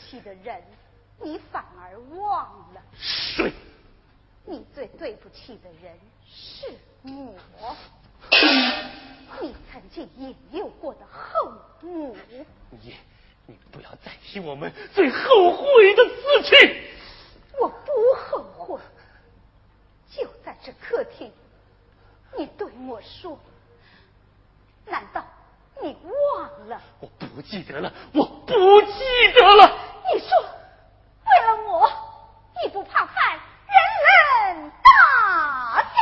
最对不起的人，你反而忘了。谁？你最对不起的人是我，你曾经引诱过的后母。你，你不要再提我们最后悔的事情。我不后悔。就在这客厅，你对我说：“难道你忘了？”我不记得了，我不记得了。你说，为了我，你不怕判人人大罪？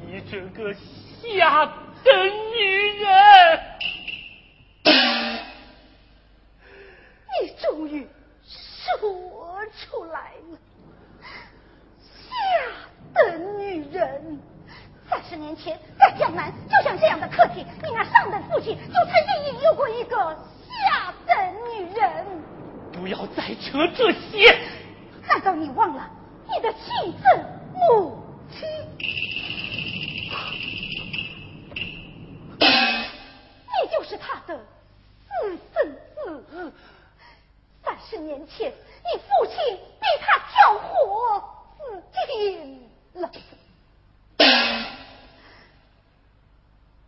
你，你这个下等女人！你终于说出来了，下等女人。三十年前，在江南，就像这样的客厅，你那上等父亲就曾经引诱过一个下等女人。不要再扯这些！你忘了你的妻子母亲？你就是他的私生子。三十年前，你父亲被他跳火死尽了。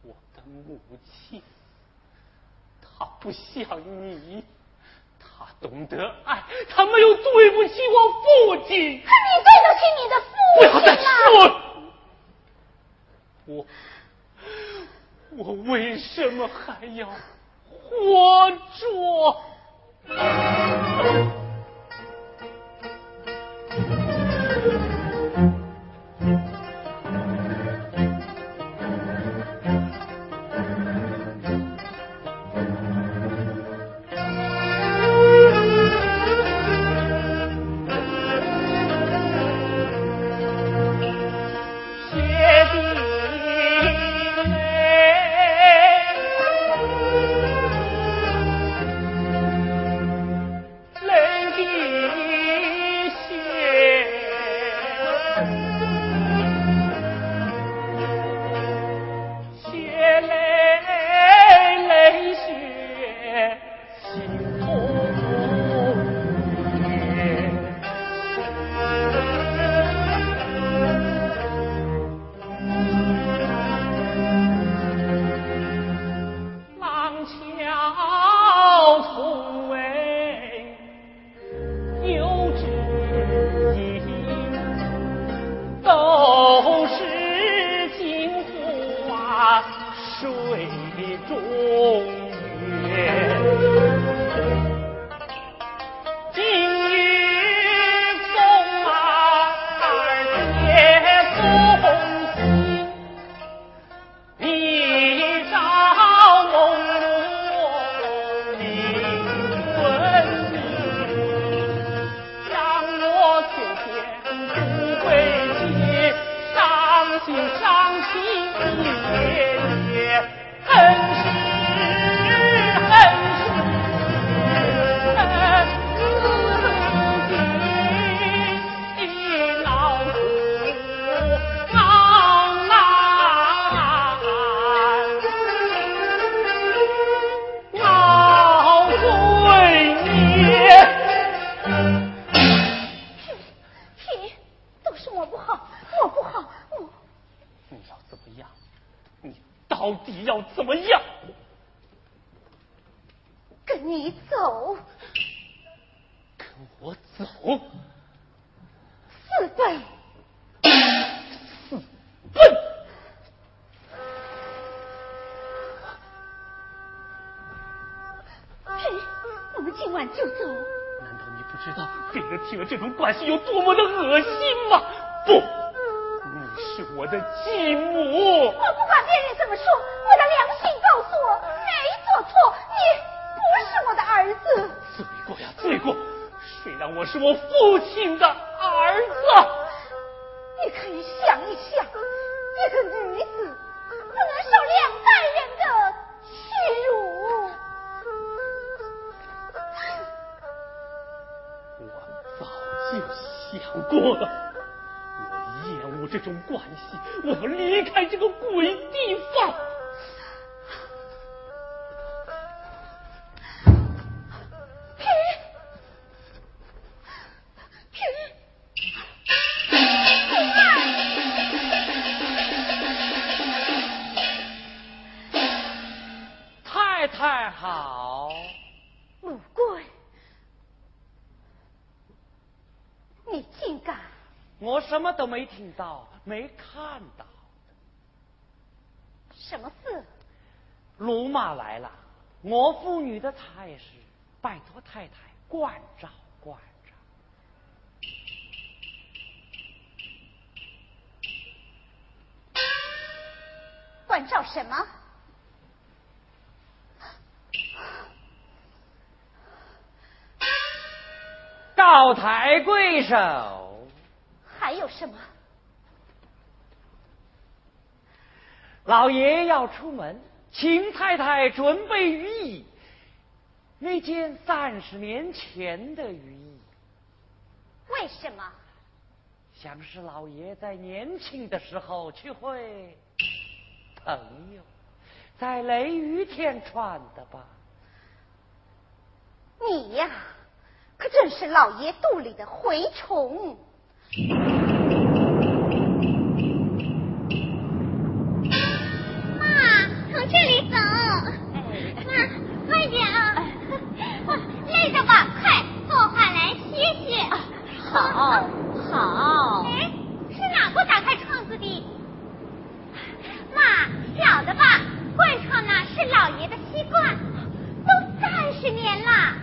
我的母亲，她不像你，她懂得爱，他没有对不起我父亲。你对得起你的父亲不要再说我，我为什么还要活着？到底要怎么样？跟你走？跟我走？四分，四分。我们今晚就走。难道你不知道被人听了这种关系有多么的恶心吗？不。是我的继母。我不管别人怎么说我的良心告诉我没做错你不是我的儿子。罪过呀罪过谁让我是我父亲的儿子。你可以想一想种关系，我要离开这个鬼地方。什么都没听到，没看到。什么事？鲁马来了，我妇女的差事，拜托太太关照关照。关照什么？高抬贵手。还有什么？老爷要出门，请太太准备雨衣。那件三十年前的雨衣。为什么？想是老爷在年轻的时候去会朋友，在雷雨天穿的吧？你呀，可真是老爷肚里的蛔虫。这里走，妈，快点啊！累的吧？快坐下来歇歇。好，好。哎，是哪个打开窗子的？妈，晓得吧？关窗呢是老爷的习惯，都三十年了。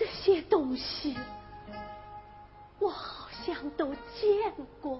这些东西我好像都见过。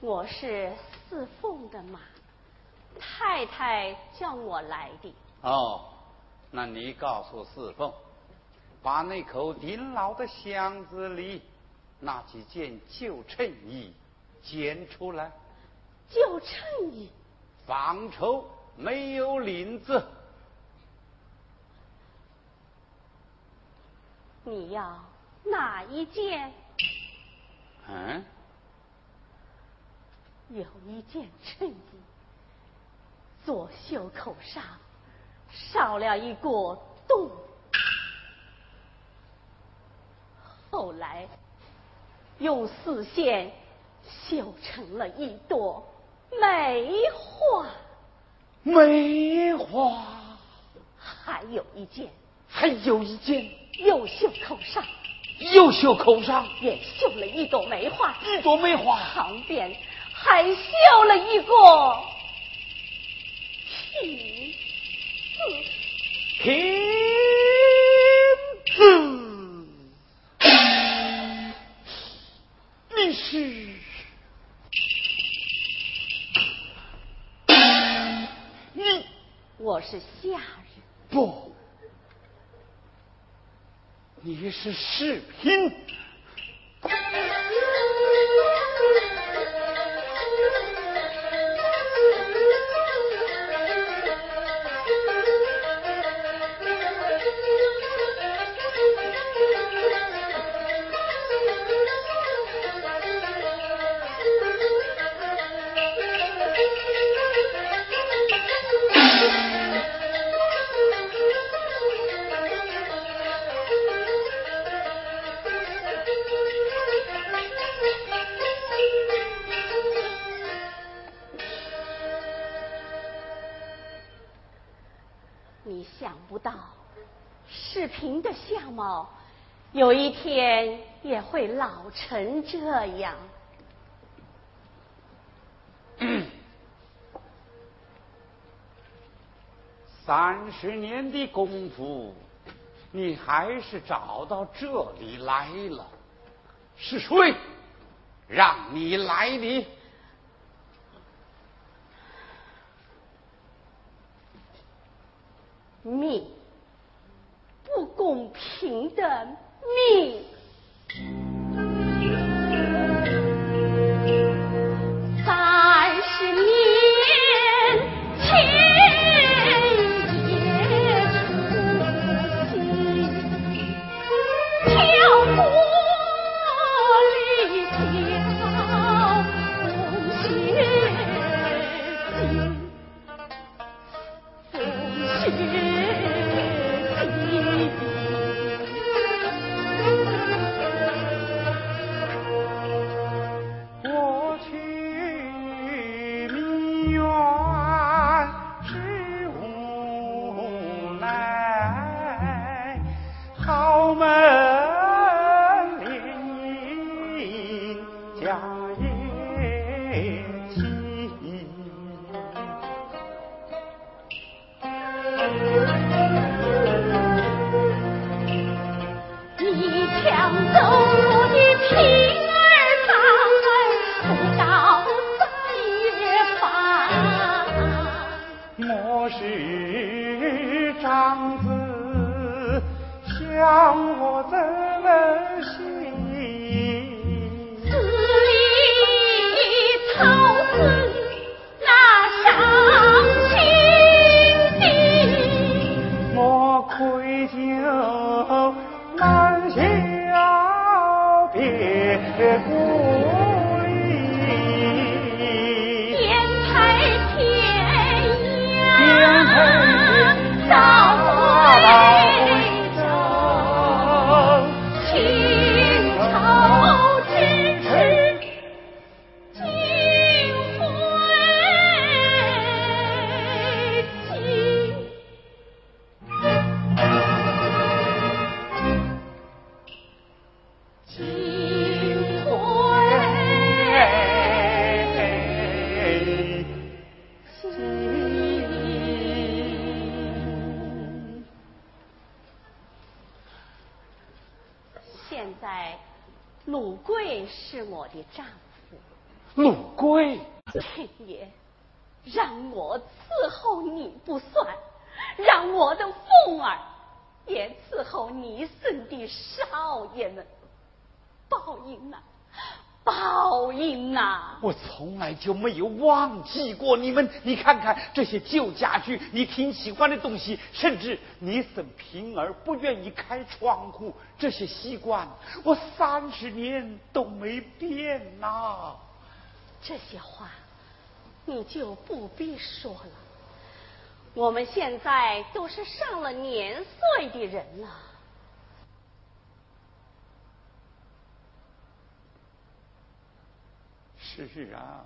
我是四凤的马，太太叫我来的。哦，那你告诉四凤，把那口顶老的箱子里那几件旧衬衣捡出来。旧衬衣，纺绸没有领子。你要哪一件？嗯。有一件衬衣，左袖口上少了一个洞，后来用丝线绣成了一朵梅花。梅花，还有一件，还有一件，右袖口上，右袖口上。也绣了一朵梅花，一朵梅花。旁边。还绣了一个。亭子，亭子，你是。你，我是下人，不，你是士兵。有一天也会老成这样。三十年的功夫，你还是找到这里来了。是谁让你来的？命，不公平的。命。就没有忘记过你们。你看看这些旧家具，你挺喜欢的东西，甚至你孙平儿不愿意开窗户，这些习惯我三十年都没变呐。这些话你就不必说了。我们现在都是上了年岁的人了。是啊。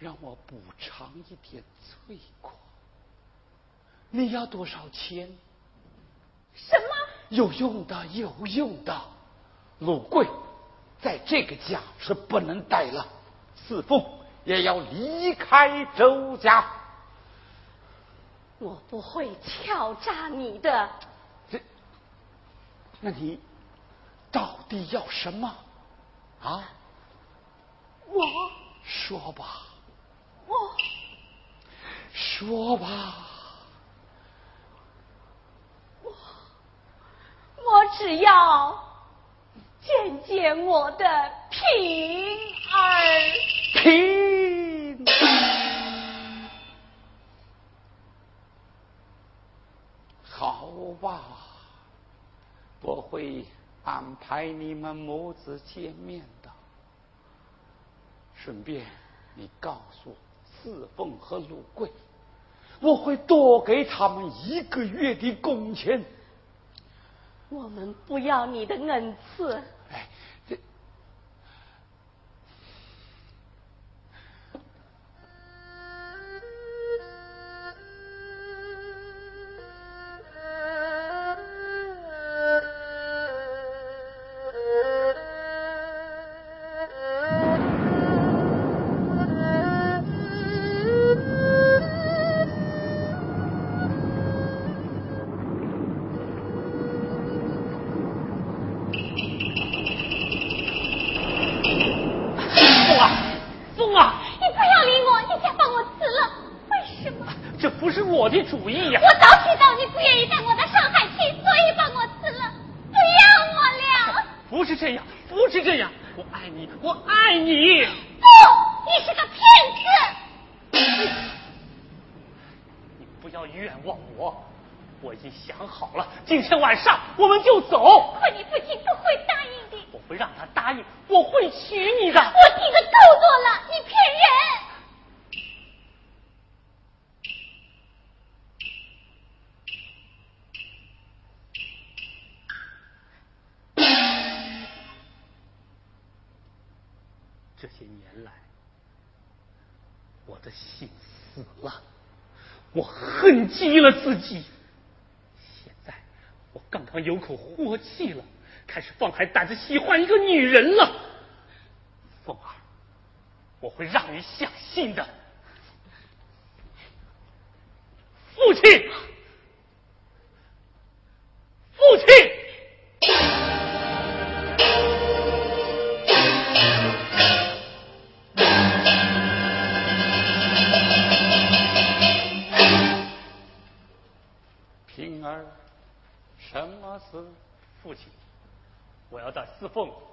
让我补偿一点罪过。你要多少钱？什么？有用的，有用的。鲁贵在这个家是不能待了，四凤也要离开周家。我不会敲诈你的。这，那你到底要什么？啊？我说吧。我说吧，我我只要见见我的平儿会安排你们母子见面的，顺便你告诉。四凤和鲁贵，我会多给他们一个月的工钱。我们不要你的恩赐。有口火气了，开始放开胆子喜欢一个女人了。凤儿，我会让你相信的。父亲，要